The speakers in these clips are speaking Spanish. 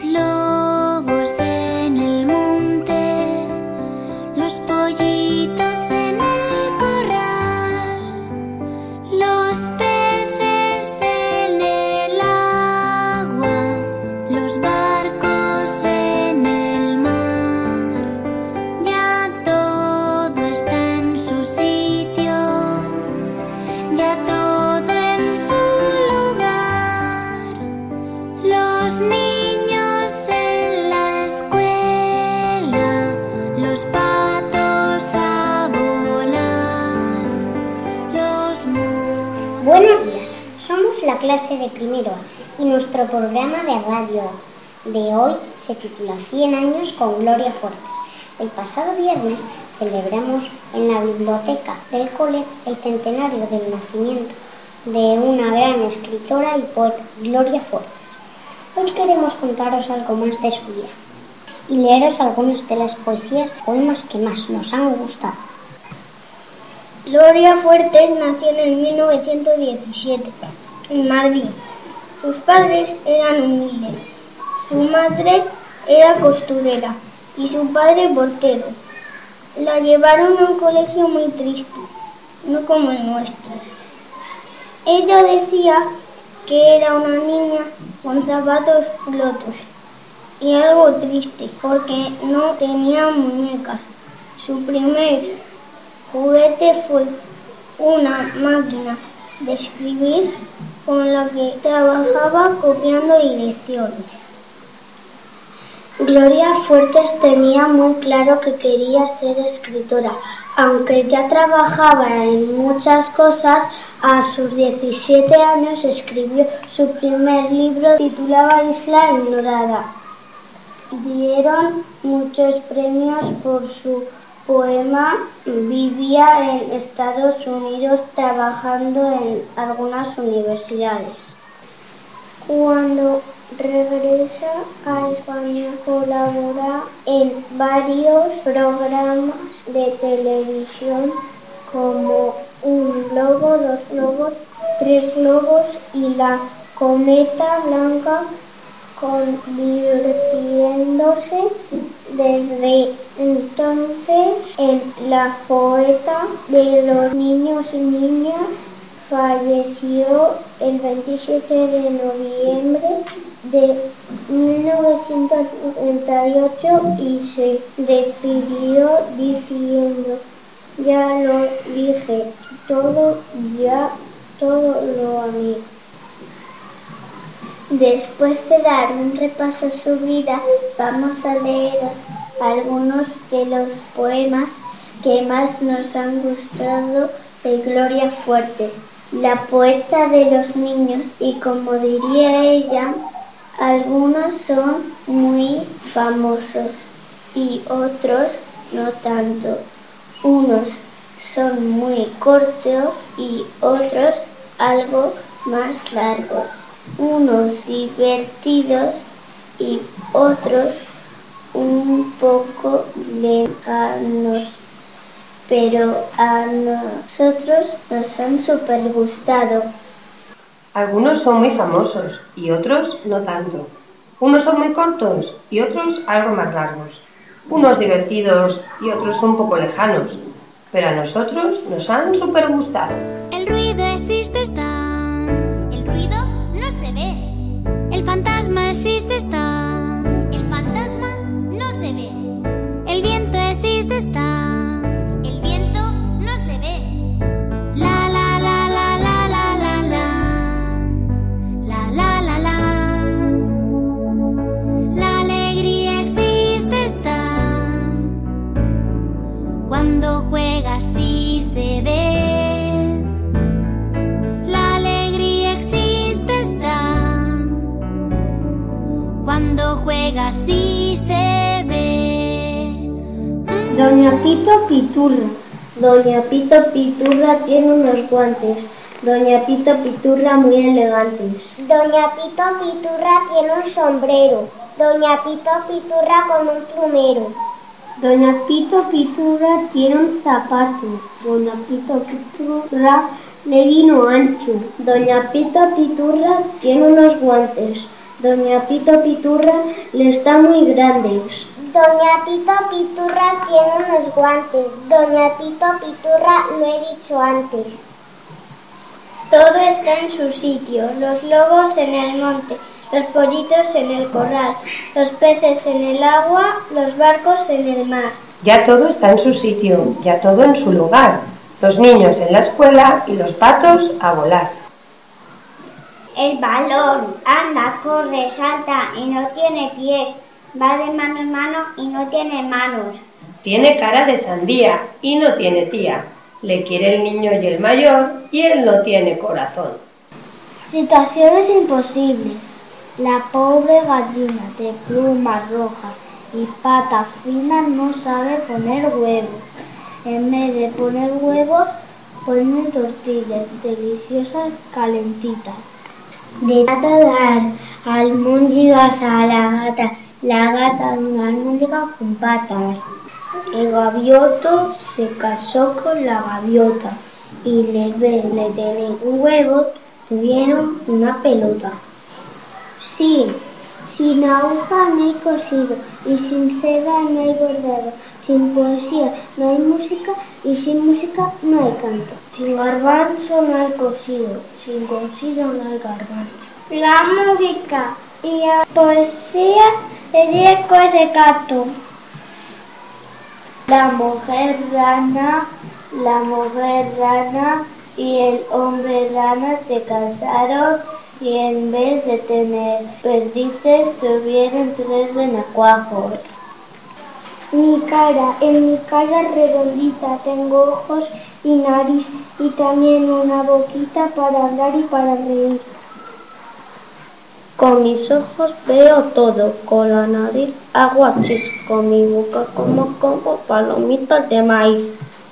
slow. Clase de primero y nuestro programa de radio de hoy se titula 100 años con Gloria Fuertes. El pasado viernes celebramos en la biblioteca del cole el centenario del nacimiento de una gran escritora y poeta, Gloria Fuertes. Hoy queremos contaros algo más de su vida y leeros algunas de las poesías poemas que más nos han gustado. Gloria Fuertes nació en 1917 en Madrid. Sus padres eran humildes. Su madre era costurera y su padre portero. La llevaron a un colegio muy triste, no como el nuestro. Ella decía que era una niña con zapatos rotos y algo triste porque no tenía muñecas. Su primer juguete fue una máquina de escribir con la que trabajaba copiando direcciones. Gloria Fuertes tenía muy claro que quería ser escritora, aunque ya trabajaba en muchas cosas, a sus 17 años escribió su primer libro titulado Isla Ignorada. Dieron muchos premios por su poema vivía en Estados Unidos trabajando en algunas universidades. Cuando regresa a España colabora en varios programas de televisión como Un globo, dos globos, tres globos y la cometa blanca convirtiéndose desde entonces en la poeta de los niños y niñas. Falleció el 27 de noviembre de 1998 y se despidió diciendo, ya lo dije, todo, ya todo lo amé. Después de dar un repaso a su vida, vamos a leeros algunos de los poemas que más nos han gustado de Gloria Fuertes, la poeta de los niños, y como diría ella, algunos son muy famosos y otros no tanto. Unos son muy cortos y otros algo más largos unos divertidos y otros un poco lejanos, pero a nosotros nos han super gustado. Algunos son muy famosos y otros no tanto. Unos son muy cortos y otros algo más largos. Unos divertidos y otros un poco lejanos, pero a nosotros nos han super gustado. El ruido existe, está. existe estar. Doña Pito Piturra. Doña Pito Piturra tiene unos guantes. Doña Pito Piturra muy elegantes. Doña Pito Piturra tiene un sombrero. Doña Pito Piturra con un plumero. Doña Pito Piturra tiene un zapato. Doña Pito Piturra le vino ancho. Doña Pito Piturra tiene unos guantes. Doña Pito Piturra le está muy grande. Doña Pito Piturra tiene unos guantes. Doña Pito Piturra lo he dicho antes. Todo está en su sitio, los lobos en el monte, los pollitos en el corral, los peces en el agua, los barcos en el mar. Ya todo está en su sitio, ya todo en su lugar. Los niños en la escuela y los patos a volar. El balón anda, corre, salta y no tiene pies. Va de mano en mano y no tiene manos. Tiene cara de sandía y no tiene tía. Le quiere el niño y el mayor y él no tiene corazón. Situaciones imposibles. La pobre gallina de plumas rojas y patas finas no sabe poner huevos. En vez de poner huevos, pone tortillas deliciosas calentitas. De dar almóndigas a la gata, la gata almóndiga con patas. El gavioto se casó con la gaviota y le de tener un huevo tuvieron una pelota. Sí, sin aguja no hay cosido y sin seda no hay bordado. Sin poesía no hay música y sin música no hay canto. Sin garbanzo no hay cocido, sin cocido no hay garbanzo. La música y la poesía es cosa de gato. La mujer rana, la mujer rana y el hombre rana se casaron y en vez de tener perdices tuvieron tres renacuajos. Mi cara, en mi cara redondita tengo ojos y nariz y también una boquita para hablar y para reír. Con mis ojos veo todo, con la nariz hago achis, con mi boca como como palomitas de maíz.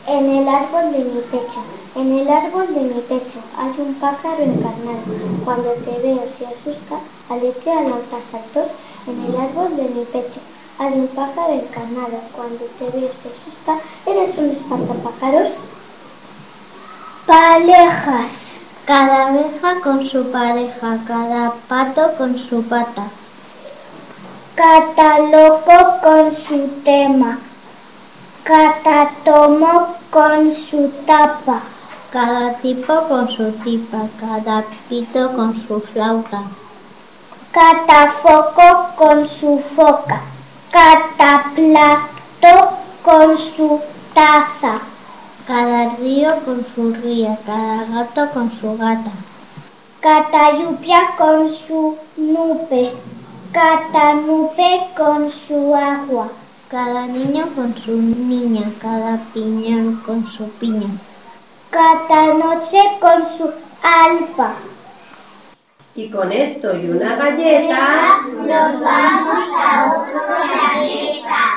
En el árbol de mi pecho, en el árbol de mi pecho hay un pájaro encarnado. Cuando te veo se asusta, aletea lanza saltos. En el árbol de mi pecho hay un pájaro encarnado. Cuando te veo se asusta, eres un espantapájaros. Parejas. Cada abeja con su pareja, cada pato con su pata. Cataloco con su tema, catatomo con su tapa, Cada tipo con su tipa, cada pito con su flauta. catafoco con su foca, cataplato con su taza, Cada río con su ría, cada gato con su gata. catayupia con su nube, catanupe con su agua, Cada niño con su niña, cada piñón con su piña. catanoche con su alpa. Y con esto y una galleta... Nos vamos a otro planeta.